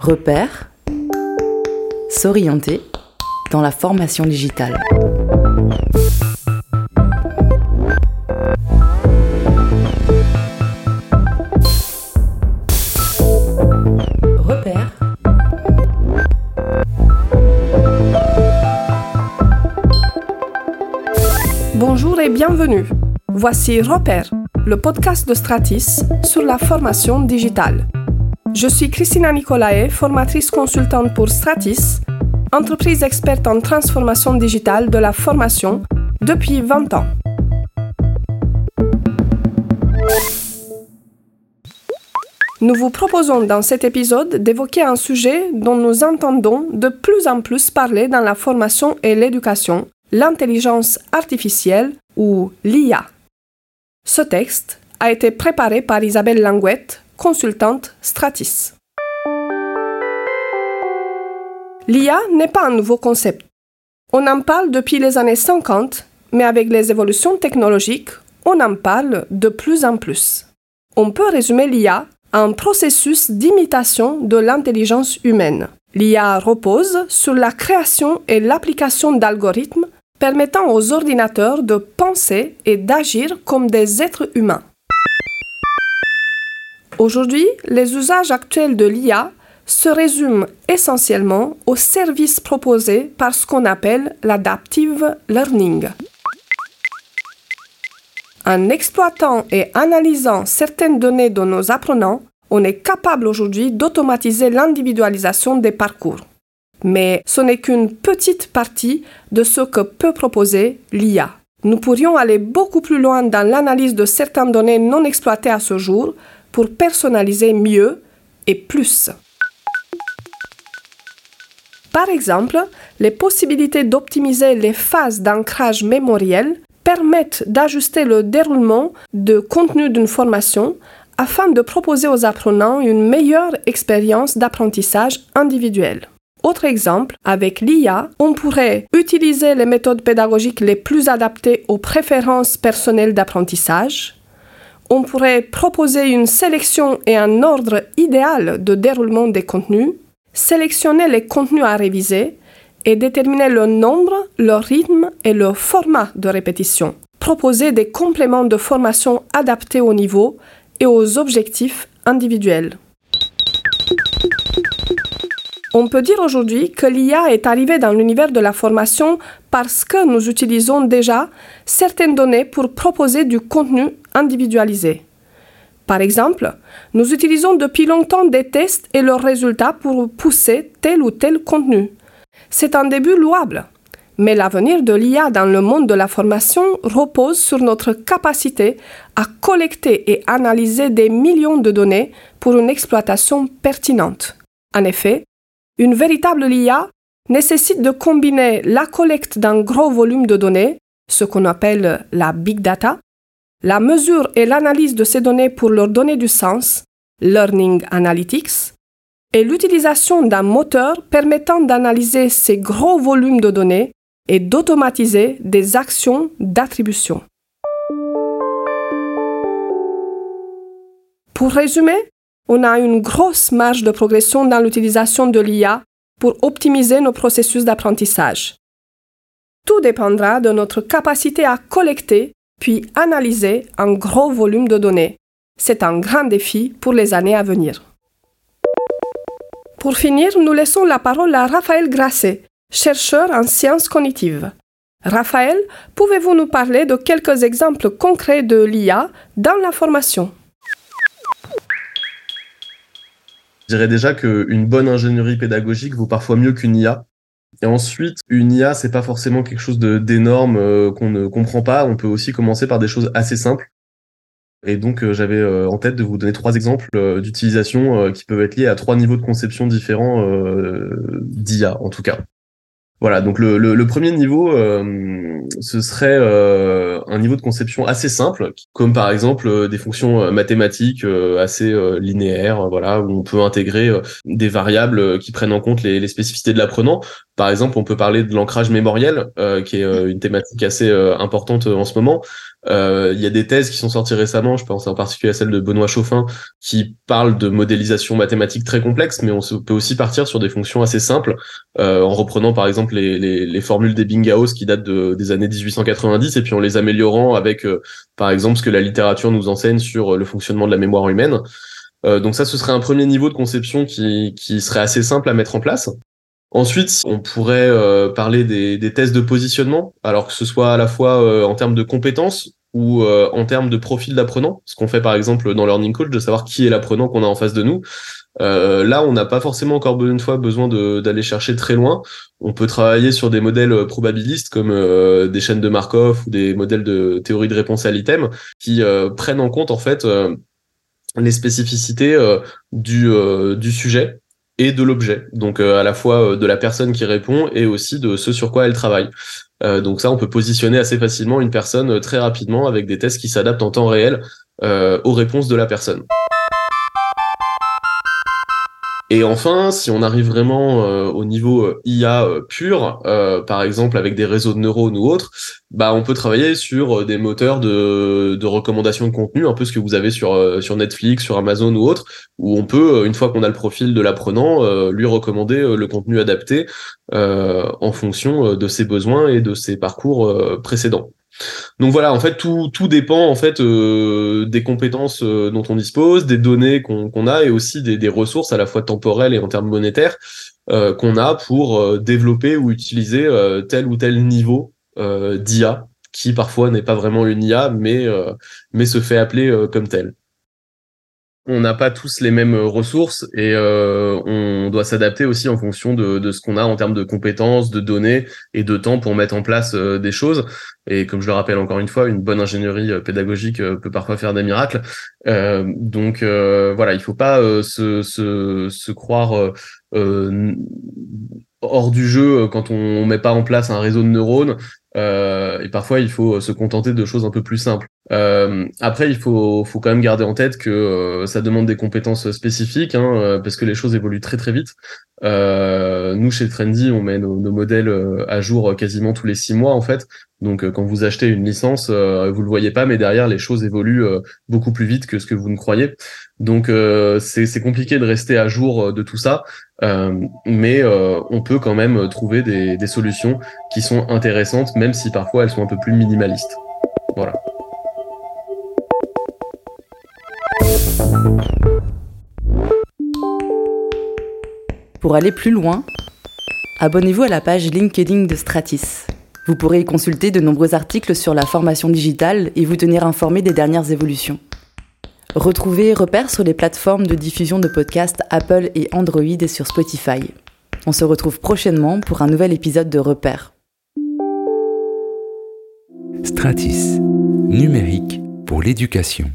Repère, s'orienter dans la formation digitale. Repère. Bonjour et bienvenue. Voici Repère, le podcast de Stratis sur la formation digitale. Je suis Christina Nicolae, formatrice consultante pour Stratis, entreprise experte en transformation digitale de la formation depuis 20 ans. Nous vous proposons dans cet épisode d'évoquer un sujet dont nous entendons de plus en plus parler dans la formation et l'éducation, l'intelligence artificielle ou l'IA. Ce texte a été préparé par Isabelle Langouette, consultante Stratis. L'IA n'est pas un nouveau concept. On en parle depuis les années 50, mais avec les évolutions technologiques, on en parle de plus en plus. On peut résumer l'IA à un processus d'imitation de l'intelligence humaine. L'IA repose sur la création et l'application d'algorithmes permettant aux ordinateurs de penser et d'agir comme des êtres humains. Aujourd'hui, les usages actuels de l'IA se résument essentiellement aux services proposés par ce qu'on appelle l'adaptive learning. En exploitant et analysant certaines données de nos apprenants, on est capable aujourd'hui d'automatiser l'individualisation des parcours. Mais ce n'est qu'une petite partie de ce que peut proposer l'IA. Nous pourrions aller beaucoup plus loin dans l'analyse de certaines données non exploitées à ce jour pour personnaliser mieux et plus. Par exemple, les possibilités d'optimiser les phases d'ancrage mémoriel permettent d'ajuster le déroulement de contenu d'une formation afin de proposer aux apprenants une meilleure expérience d'apprentissage individuel. Autre exemple, avec l'IA, on pourrait utiliser les méthodes pédagogiques les plus adaptées aux préférences personnelles d'apprentissage. On pourrait proposer une sélection et un ordre idéal de déroulement des contenus, sélectionner les contenus à réviser et déterminer le nombre, le rythme et le format de répétition. Proposer des compléments de formation adaptés au niveau et aux objectifs individuels. On peut dire aujourd'hui que l'IA est arrivée dans l'univers de la formation parce que nous utilisons déjà certaines données pour proposer du contenu individualisé. Par exemple, nous utilisons depuis longtemps des tests et leurs résultats pour pousser tel ou tel contenu. C'est un début louable, mais l'avenir de l'IA dans le monde de la formation repose sur notre capacité à collecter et analyser des millions de données pour une exploitation pertinente. En effet, une véritable IA nécessite de combiner la collecte d'un gros volume de données, ce qu'on appelle la big data, la mesure et l'analyse de ces données pour leur donner du sens, learning analytics, et l'utilisation d'un moteur permettant d'analyser ces gros volumes de données et d'automatiser des actions d'attribution. Pour résumer, on a une grosse marge de progression dans l'utilisation de l'IA pour optimiser nos processus d'apprentissage. Tout dépendra de notre capacité à collecter puis analyser un gros volume de données. C'est un grand défi pour les années à venir. Pour finir, nous laissons la parole à Raphaël Grasset, chercheur en sciences cognitives. Raphaël, pouvez-vous nous parler de quelques exemples concrets de l'IA dans la formation? Je dirais déjà qu'une bonne ingénierie pédagogique vaut parfois mieux qu'une IA. Et ensuite, une IA, c'est pas forcément quelque chose d'énorme euh, qu'on ne comprend pas. On peut aussi commencer par des choses assez simples. Et donc, euh, j'avais euh, en tête de vous donner trois exemples d'utilisation qui peuvent être liés à trois niveaux de conception différents d'IA, en tout cas. Voilà, donc le, le, premier niveau, euh, ce serait euh, un niveau de conception assez simple, comme par exemple euh, des fonctions mathématiques assez linéaires, voilà, où on peut intégrer des variables qui prennent en compte les spécificités de l'apprenant. Par exemple, on peut parler de l'ancrage mémoriel, qui est une thématique assez importante en ce moment. Il y a des thèses qui sont sorties récemment, je pense en particulier à celle de Benoît Chauffin, qui parle de modélisation mathématique très complexe, mais on peut aussi partir sur des fonctions assez simples, en reprenant par exemple les, les, les formules des Bingaus qui datent de, des années 1890, et puis en les améliorant avec, par exemple, ce que la littérature nous enseigne sur le fonctionnement de la mémoire humaine. Euh, donc ça, ce serait un premier niveau de conception qui serait assez simple à mettre en place. Ensuite, on pourrait euh, parler des, tests de positionnement, alors que ce soit à la fois euh, en termes de compétences ou en termes de profil d'apprenant, ce qu'on fait par exemple dans Learning Coach, de savoir qui est l'apprenant qu'on a en face de nous. là, on n'a pas forcément encore une fois besoin d'aller chercher très loin. On peut travailler sur des modèles probabilistes comme des chaînes de Markov ou des modèles de théorie de réponse à l'item qui prennent en compte en fait les spécificités euh, euh, du sujet et de l'objet. Donc euh, à la fois de la personne qui répond et aussi de ce sur quoi elle travaille. donc ça, on peut positionner assez facilement une personne très rapidement avec des tests qui s'adaptent en temps réel aux réponses de la personne. Et enfin, si on arrive vraiment euh, au niveau euh, IA euh, pur, par exemple avec des réseaux de neurones ou autres, bah on peut travailler sur des moteurs de, de recommandation de contenu, un peu ce que vous avez sur sur Netflix, sur Amazon ou autre, où on peut, une fois qu'on a le profil de l'apprenant, lui recommander le contenu adapté en fonction de ses besoins et de ses parcours précédents. Donc voilà, en fait, tout, tout dépend en fait euh, des compétences euh, dont on dispose, des données qu'on a et aussi des, ressources à la fois temporelles et en termes monétaires euh, qu'on a pour développer ou utiliser tel ou tel niveau d'IA qui parfois n'est pas vraiment une IA mais mais se fait appeler comme tel on n'a pas tous les mêmes ressources et euh, on doit s'adapter aussi en fonction de, ce qu'on a en termes de compétences, de données et de temps pour mettre en place euh, des choses. Et comme je le rappelle encore une fois, une bonne ingénierie euh, pédagogique peut parfois faire des miracles. donc voilà, il faut pas se, se, se, croire hors du jeu quand on met pas en place un réseau de neurones. et parfois, il faut se contenter de choses un peu plus simples. Euh, après, il faut, faut quand même garder en tête que euh, ça demande des compétences spécifiques, hein, euh, parce que les choses évoluent très très vite. Euh, nous, chez Trendy, on met nos, nos, modèles à jour quasiment tous les six mois, en fait. Donc, quand vous achetez une licence, vous le voyez pas, mais derrière, les choses évoluent beaucoup plus vite que ce que vous ne croyez. Donc, c'est compliqué de rester à jour de tout ça, mais on peut quand même trouver des, des solutions qui sont intéressantes, même si parfois elles sont un peu plus minimalistes. Voilà. Pour aller plus loin, abonnez-vous à la page LinkedIn de Stratis. Vous pourrez y consulter de nombreux articles sur la formation digitale et vous tenir informé des dernières évolutions. Retrouvez Repères sur les plateformes de diffusion de podcasts Apple et Android et sur Spotify. On se retrouve prochainement pour un nouvel épisode de Repères. Stratis, numérique pour l'éducation.